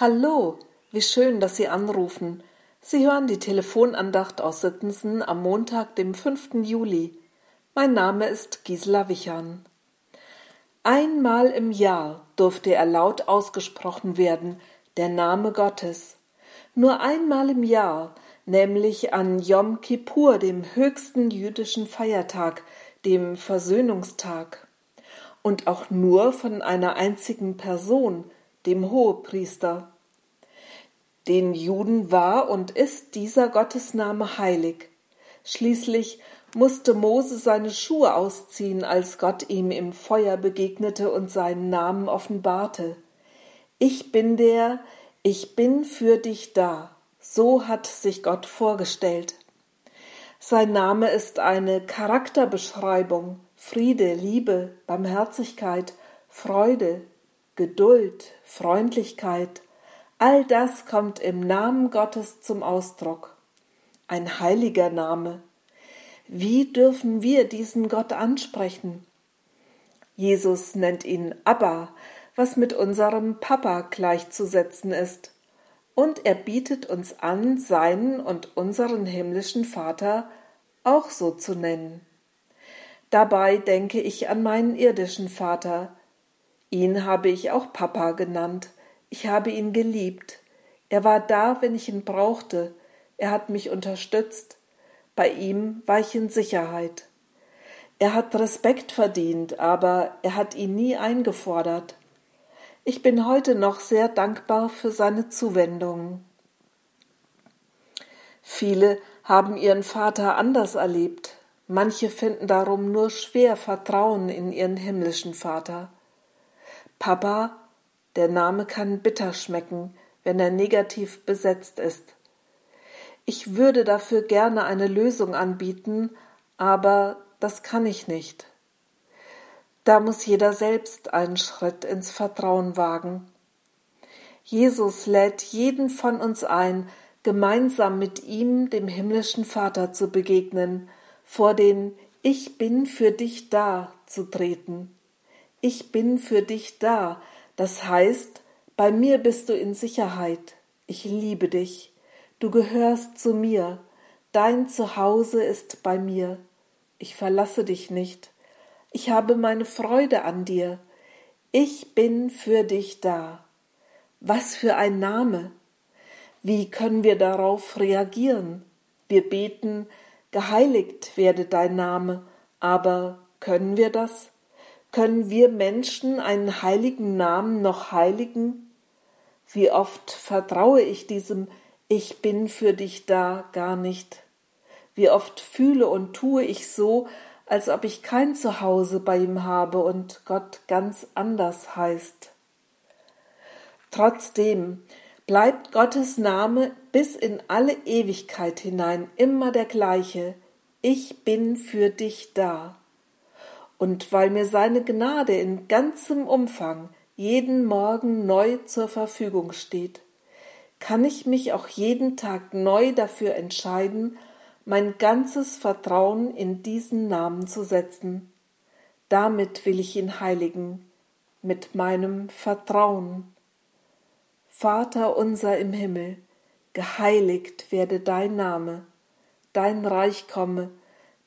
Hallo, wie schön, dass Sie anrufen. Sie hören die Telefonandacht aus Sittensen am Montag, dem 5. Juli. Mein Name ist Gisela Wichern. Einmal im Jahr durfte er laut ausgesprochen werden, der Name Gottes. Nur einmal im Jahr, nämlich an Yom Kippur, dem höchsten jüdischen Feiertag, dem Versöhnungstag. Und auch nur von einer einzigen Person, dem Hohepriester. Den Juden war und ist dieser Gottesname heilig. Schließlich musste Mose seine Schuhe ausziehen, als Gott ihm im Feuer begegnete und seinen Namen offenbarte. Ich bin der, ich bin für dich da. So hat sich Gott vorgestellt. Sein Name ist eine Charakterbeschreibung, Friede, Liebe, Barmherzigkeit, Freude, Geduld, Freundlichkeit, all das kommt im Namen Gottes zum Ausdruck. Ein heiliger Name. Wie dürfen wir diesen Gott ansprechen? Jesus nennt ihn Abba, was mit unserem Papa gleichzusetzen ist. Und er bietet uns an, seinen und unseren himmlischen Vater auch so zu nennen. Dabei denke ich an meinen irdischen Vater, Ihn habe ich auch Papa genannt. Ich habe ihn geliebt. Er war da, wenn ich ihn brauchte. Er hat mich unterstützt. Bei ihm war ich in Sicherheit. Er hat Respekt verdient, aber er hat ihn nie eingefordert. Ich bin heute noch sehr dankbar für seine Zuwendungen. Viele haben ihren Vater anders erlebt. Manche finden darum nur schwer Vertrauen in ihren himmlischen Vater. Papa, der Name kann bitter schmecken, wenn er negativ besetzt ist. Ich würde dafür gerne eine Lösung anbieten, aber das kann ich nicht. Da muss jeder selbst einen Schritt ins Vertrauen wagen. Jesus lädt jeden von uns ein, gemeinsam mit ihm, dem himmlischen Vater, zu begegnen, vor den Ich bin für dich da zu treten ich bin für dich da. Das heißt, bei mir bist du in Sicherheit. Ich liebe dich. Du gehörst zu mir. Dein Zuhause ist bei mir. Ich verlasse dich nicht. Ich habe meine Freude an dir. Ich bin für dich da. Was für ein Name. Wie können wir darauf reagieren? Wir beten, geheiligt werde dein Name, aber können wir das? Können wir Menschen einen heiligen Namen noch heiligen? Wie oft vertraue ich diesem Ich bin für dich da gar nicht? Wie oft fühle und tue ich so, als ob ich kein Zuhause bei ihm habe und Gott ganz anders heißt. Trotzdem bleibt Gottes Name bis in alle Ewigkeit hinein immer der gleiche. Ich bin für dich da und weil mir seine Gnade in ganzem Umfang jeden Morgen neu zur Verfügung steht, kann ich mich auch jeden Tag neu dafür entscheiden, mein ganzes Vertrauen in diesen Namen zu setzen. Damit will ich ihn heiligen, mit meinem Vertrauen. Vater unser im Himmel, geheiligt werde dein Name, dein Reich komme,